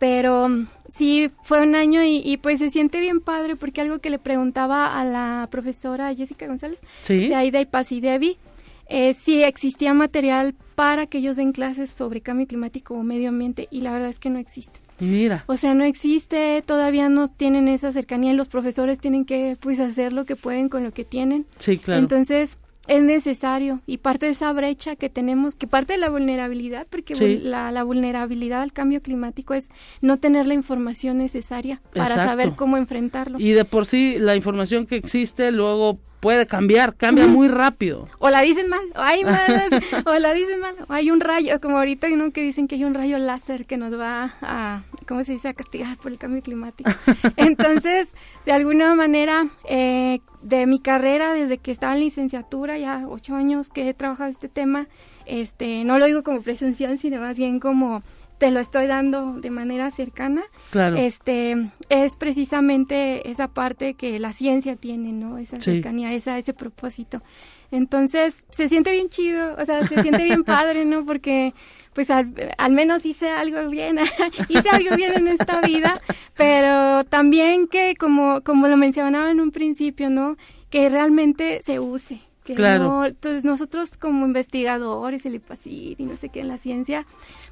Pero sí, fue un año y, y, pues se siente bien padre porque algo que le preguntaba a la profesora Jessica González ¿Sí? de Aida y Pasidevi, eh, si existía material para que ellos den clases sobre cambio climático o medio ambiente y la verdad es que no existe. Mira. O sea, no existe, todavía no tienen esa cercanía y los profesores tienen que pues hacer lo que pueden con lo que tienen. Sí, claro. Entonces, es necesario y parte de esa brecha que tenemos, que parte de la vulnerabilidad, porque Sí. la, la vulnerabilidad al cambio climático es no tener la información necesaria para Exacto. saber cómo enfrentarlo. Y de por sí la información que existe luego puede cambiar, cambia muy rápido. O la dicen mal, o hay malas, o la dicen mal, o hay un rayo, como ahorita ¿no? que dicen que hay un rayo láser que nos va a, ¿cómo se dice?, a castigar por el cambio climático. Entonces, de alguna manera, eh, de mi carrera, desde que estaba en licenciatura, ya ocho años que he trabajado este tema, este, no lo digo como presunción, sino más bien como te lo estoy dando de manera cercana. Claro. Este es precisamente esa parte que la ciencia tiene, ¿no? Esa Sí. cercanía, esa ese propósito. Entonces, se siente bien chido, o sea, se siente bien padre, ¿no? Porque pues al, al menos hice algo bien, hice algo bien en esta vida, pero también que como como lo mencionaba en un principio, ¿no? Que realmente se use, que Claro. no, entonces nosotros como investigadores, el IPACID y no sé qué en la ciencia,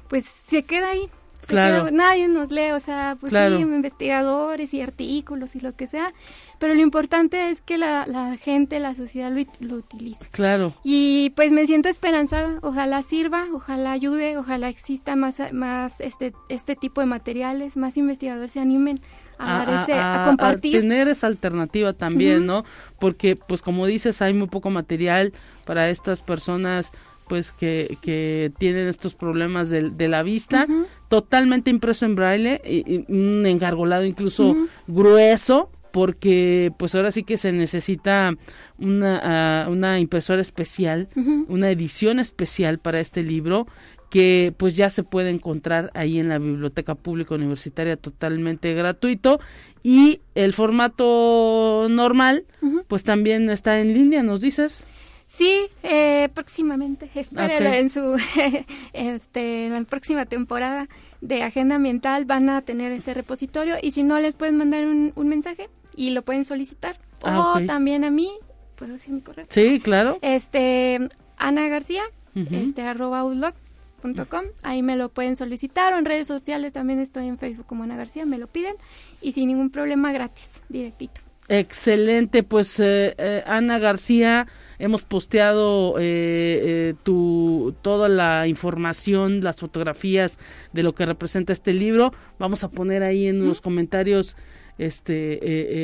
pues se queda ahí. se Claro. queda- nadie nos lee, o sea, pues Claro. sí, investigadores y artículos y lo que sea, pero lo importante es que la, la gente, la sociedad lo, ut- lo utilice. Claro. Y pues me siento esperanzada, ojalá sirva, ojalá ayude, ojalá exista más, más este, este tipo de materiales, más investigadores se animen a, dar ese, a, compartir. tener esa alternativa también. ¿no? Porque, pues como dices, hay muy poco material para estas personas pues que, que tienen estos problemas de, de la vista, totalmente impreso en braille, y, y un engargolado incluso grueso, porque pues ahora sí que se necesita una, ah, una impresora especial, una edición especial para este libro que pues ya se puede encontrar ahí en la Biblioteca Pública Universitaria totalmente gratuito. Y el formato normal pues también está en línea, nos dices. Sí, eh, próximamente, espérenlo en su, este, en la próxima temporada de Agenda Ambiental van a tener ese repositorio y si no les pueden mandar un, un mensaje y lo pueden solicitar. Ah, o también a mí, puedo decir mi correo, Sí, claro. este, Ana García, este, arroba outlook.com, ahí me lo pueden solicitar o en redes sociales también estoy en Facebook como Ana García, me lo piden y sin ningún problema gratis, directito. Excelente, pues eh, eh, Ana García, hemos posteado eh, eh, tu, toda la información, las fotografías de lo que representa este libro. Vamos a poner ahí en los comentarios este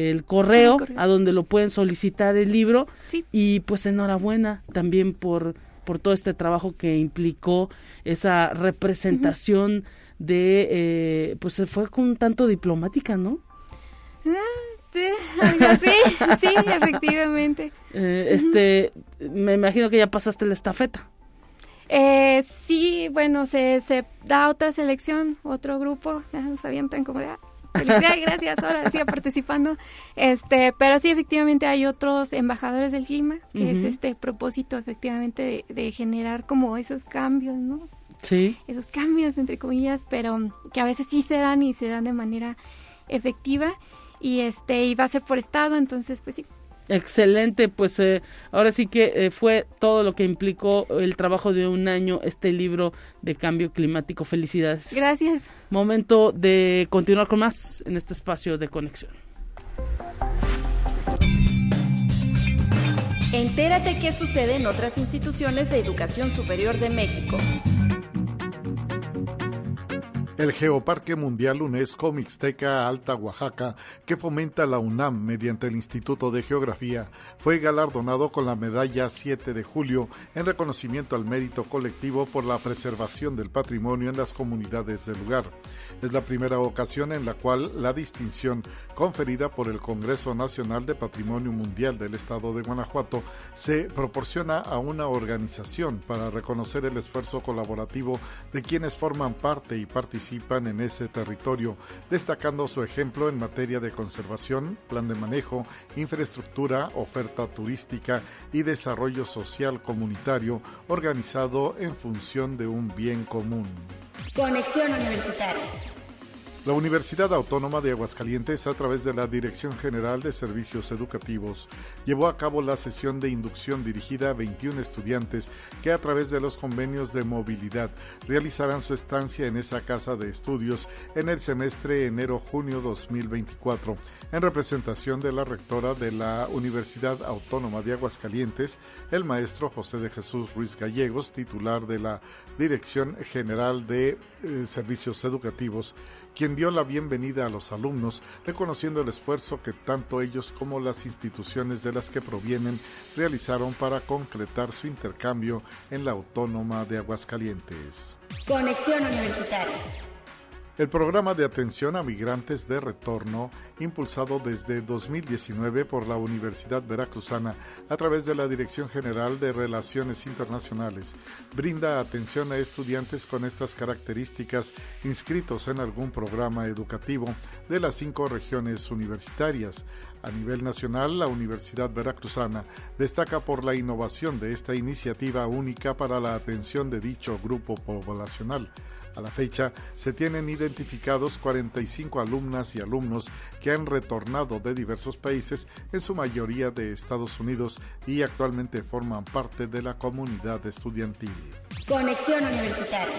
eh, el correo, El correo. a donde lo pueden solicitar el libro Sí. y pues enhorabuena también por por todo este trabajo que implicó esa representación de eh, pues se fue con tanto diplomática, ¿no? Sí, algo así, sí, efectivamente. Eh, este, me imagino que ya pasaste la estafeta. Eh, sí, bueno, se, se da otra selección, otro grupo, ya nos avientan como de, ah, felicidades, gracias, ahora siga participando. Este, pero sí, efectivamente hay otros embajadores del clima, que es este propósito efectivamente de, generar como esos cambios, ¿no? Sí. Esos cambios, entre comillas, pero que a veces sí se dan y se dan de manera efectiva y este y va a ser por estado, entonces pues sí, Excelente, pues eh, ahora sí que eh, fue todo lo que implicó el trabajo de un año este libro de cambio climático. Felicidades. Gracias. Momento de continuar con más en este espacio de conexión. Entérate qué sucede en otras instituciones de educación superior de México. El Geoparque Mundial UNESCO Mixteca Alta Oaxaca, que fomenta la UNAM mediante el Instituto de Geografía, fue galardonado con la medalla 7 de julio en reconocimiento al mérito colectivo por la preservación del patrimonio en las comunidades del lugar. Es la primera ocasión en la cual la distinción conferida por el Congreso Nacional de Patrimonio Mundial del Estado de Guanajuato se proporciona a una organización para reconocer el esfuerzo colaborativo de quienes forman parte y participan participan en ese territorio, destacando su ejemplo en materia de conservación, plan de manejo, infraestructura, oferta turística y desarrollo social comunitario organizado en función de un bien común. Conexión Universitaria. La Universidad Autónoma de Aguascalientes, a través de la Dirección General de Servicios Educativos, llevó a cabo la sesión de inducción dirigida a 21 estudiantes que a través de los convenios de movilidad realizarán su estancia en esa casa de estudios en el semestre enero-junio 2024, en representación de la rectora de la Universidad Autónoma de Aguascalientes, el maestro José de Jesús Ruiz Gallegos, titular de la Dirección General de eh, Servicios Educativos, quien dio la bienvenida a los alumnos, reconociendo el esfuerzo que tanto ellos como las instituciones de las que provienen realizaron para concretar su intercambio en la Autónoma de Aguascalientes. Conexión Universitaria. El programa de atención a migrantes de retorno, impulsado desde 2019 por la Universidad Veracruzana a través de la Dirección General de Relaciones Internacionales, brinda atención a estudiantes con estas características inscritos en algún programa educativo de las cinco regiones universitarias. A nivel nacional, la Universidad Veracruzana destaca por la innovación de esta iniciativa única para la atención de dicho grupo poblacional. A la fecha, se tienen identificados 45 alumnas y alumnos que han retornado de diversos países, en su mayoría de Estados Unidos, y actualmente forman parte de la comunidad estudiantil. Conexión Universitaria.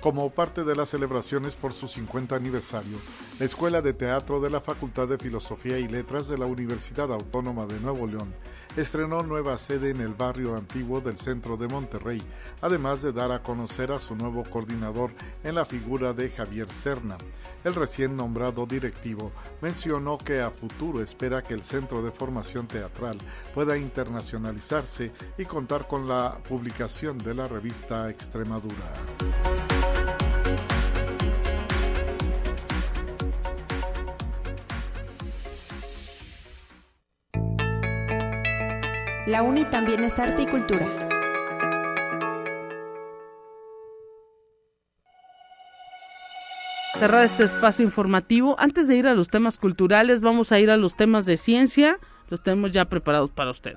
Como parte de las celebraciones por su 50 aniversario, la Escuela de Teatro de la Facultad de Filosofía y Letras de la Universidad Autónoma de Nuevo León estrenó nueva sede en el barrio antiguo del centro de Monterrey, además de dar a conocer a su nuevo coordinador en la figura de Javier Serna. El recién nombrado directivo mencionó que a futuro espera que el centro de formación teatral pueda internacionalizarse y contar con la publicación de la revista Extremadura. La UNI también es arte y cultura. Cerrar este espacio informativo. Antes de ir a los temas culturales, vamos a ir a los temas de ciencia. Los tenemos ya preparados para usted.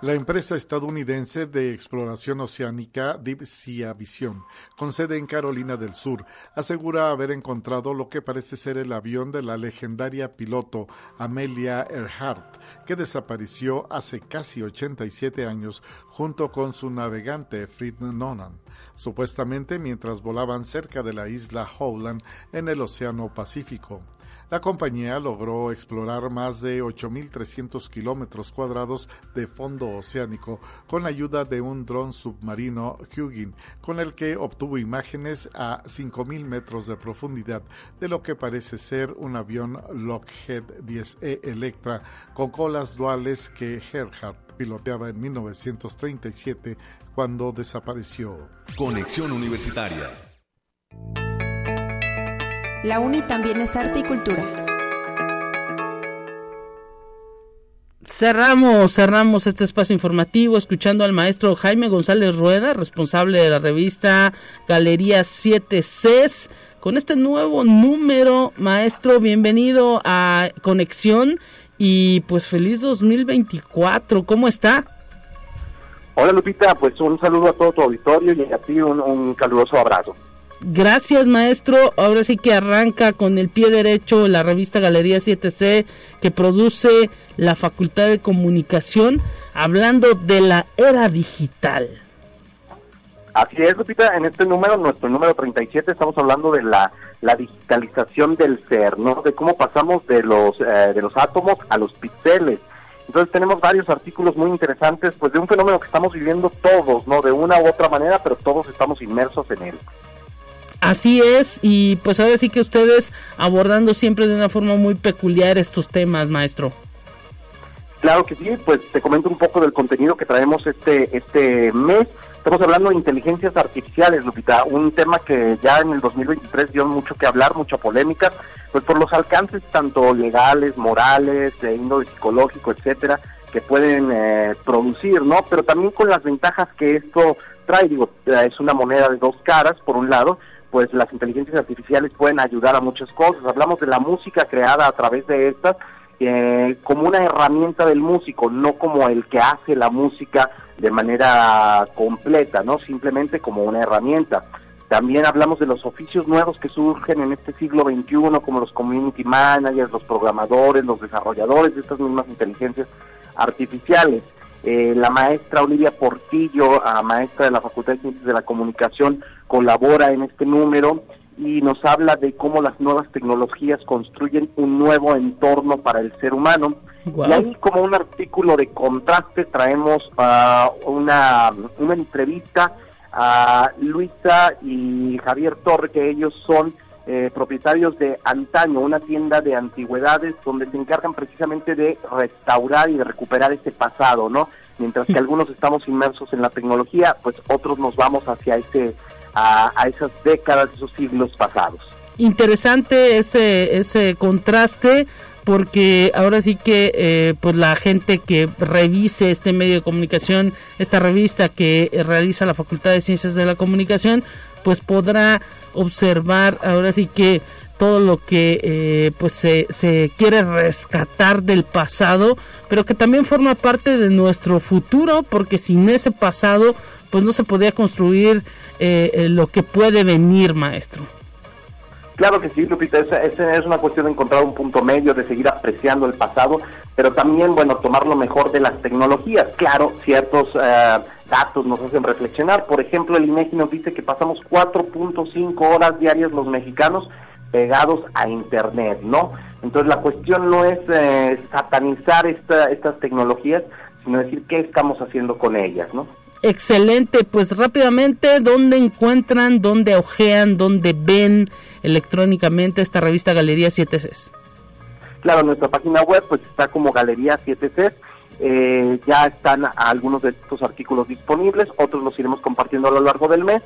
La empresa estadounidense de exploración oceánica Deep Sea Vision, con sede en Carolina del Sur, asegura haber encontrado lo que parece ser el avión de la legendaria piloto Amelia Earhart, que desapareció hace casi 87 años junto con su navegante Fred Nonan, supuestamente mientras volaban cerca de la isla Howland en el Océano Pacífico. La compañía logró explorar más de 8.300 kilómetros cuadrados de fondo oceánico con la ayuda de un dron submarino Hugin, con el que obtuvo imágenes a 5.000 metros de profundidad de lo que parece ser un avión Lockheed 10E Electra con colas duales que Gerhardt piloteaba en 1937 cuando desapareció. Conexión Universitaria. La UNI también es arte y cultura. Cerramos, cerramos este espacio informativo escuchando al maestro Jaime González Rueda, responsable de la revista Galería 7 Cs. Con este nuevo número, maestro, bienvenido a Conexión y pues feliz 2024. ¿Cómo está? Hola Lupita, pues un saludo a todo tu auditorio y a ti un, un caluroso abrazo. Gracias, maestro. Ahora sí que arranca con el pie derecho la revista Galería 7C que produce la Facultad de Comunicación, hablando de la era digital. Así es, Lupita, en este número, nuestro número 37, estamos hablando de la, digitalización del ser, ¿no? De cómo pasamos de los, eh, de los átomos a los píxeles. Entonces tenemos varios artículos muy interesantes, pues de un fenómeno que estamos viviendo todos, ¿no? De una u otra manera, pero todos estamos inmersos en él. Así es, y pues ahora sí que ustedes abordando siempre de una forma muy peculiar estos temas, maestro. Claro que sí, pues te comento un poco del contenido que traemos este, este mes. Estamos hablando de inteligencias artificiales, Lupita, un tema que ya en el 2023 dio mucho que hablar, mucha polémica, pues por los alcances tanto legales, morales, de índole psicológico, etcétera, que pueden eh, producir, ¿no? Pero también con las ventajas que esto trae, digo, es una moneda de dos caras, por un lado, pues las inteligencias artificiales pueden ayudar a muchas cosas. Hablamos de la música creada a través de estas eh, como una herramienta del músico, no como el que hace la música de manera completa, no simplemente como una herramienta. También hablamos de los oficios nuevos que surgen en este siglo XXI, como los community managers, los programadores, los desarrolladores de estas mismas inteligencias artificiales. Eh, la maestra Olivia Portillo, maestra de la Facultad de Ciencias de la Comunicación, colabora en este número y nos habla de cómo las nuevas tecnologías construyen un nuevo entorno para el ser humano. Y ahí como un artículo de contraste traemos uh, una, una entrevista a Luisa y Javier Torre, que ellos son eh, propietarios de Antaño, una tienda de antigüedades donde se encargan precisamente de restaurar y de recuperar ese pasado, ¿no? Mientras que algunos estamos inmersos en la tecnología, pues otros nos vamos hacia ese a, esas décadas, esos siglos pasados. Interesante ese ese contraste porque ahora sí que eh, pues la gente que revise este medio de comunicación, esta revista que realiza la Facultad de Ciencias de la Comunicación, pues podrá observar ahora sí que todo lo que eh, pues se, se, quiere rescatar del pasado, pero que también forma parte de nuestro futuro, porque sin ese pasado pues no se podía construir eh, eh, lo que puede venir, maestro. Claro que sí, Lupita, esa, es una cuestión de encontrar un punto medio, de seguir apreciando el pasado, pero también, bueno, tomar lo mejor de las tecnologías. Claro, ciertos datos nos hacen reflexionar. Por ejemplo, el INEGI nos dice que pasamos 4.5 horas diarias los mexicanos pegados a Internet, ¿no? Entonces la cuestión no es eh, satanizar estas tecnologías, sino decir qué estamos haciendo con ellas, ¿no? Excelente, pues rápidamente, ¿dónde encuentran, dónde ojean, dónde ven electrónicamente esta revista Galería 7Cs? Claro, nuestra página web pues está como Galería 7Cs eh, ya están algunos de estos artículos disponibles, otros los iremos compartiendo a lo largo del mes.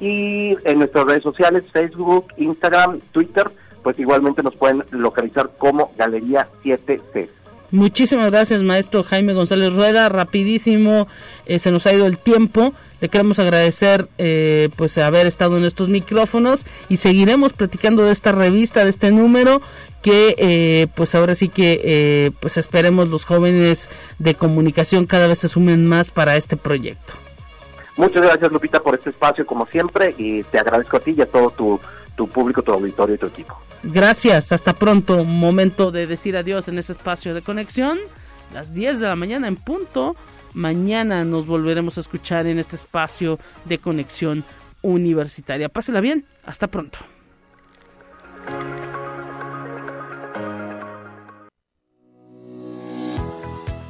Y en nuestras redes sociales, Facebook, Instagram, Twitter, pues igualmente nos pueden localizar como Galería 7C. Muchísimas gracias, maestro Jaime González Rueda. Rapidísimo, eh, se nos ha ido el tiempo. Le queremos agradecer eh, pues haber estado en estos micrófonos y seguiremos platicando de esta revista, de este número que eh, pues ahora sí que eh, pues esperemos los jóvenes de comunicación cada vez se sumen más para este proyecto. Muchas gracias Lupita por este espacio como siempre y te agradezco a ti y a todo tu, tu público, tu auditorio y tu equipo. Gracias, hasta pronto. Momento de decir adiós en ese espacio de conexión. Las 10 de la mañana en punto. Mañana nos volveremos a escuchar en este espacio de conexión universitaria. Pásela bien, hasta pronto.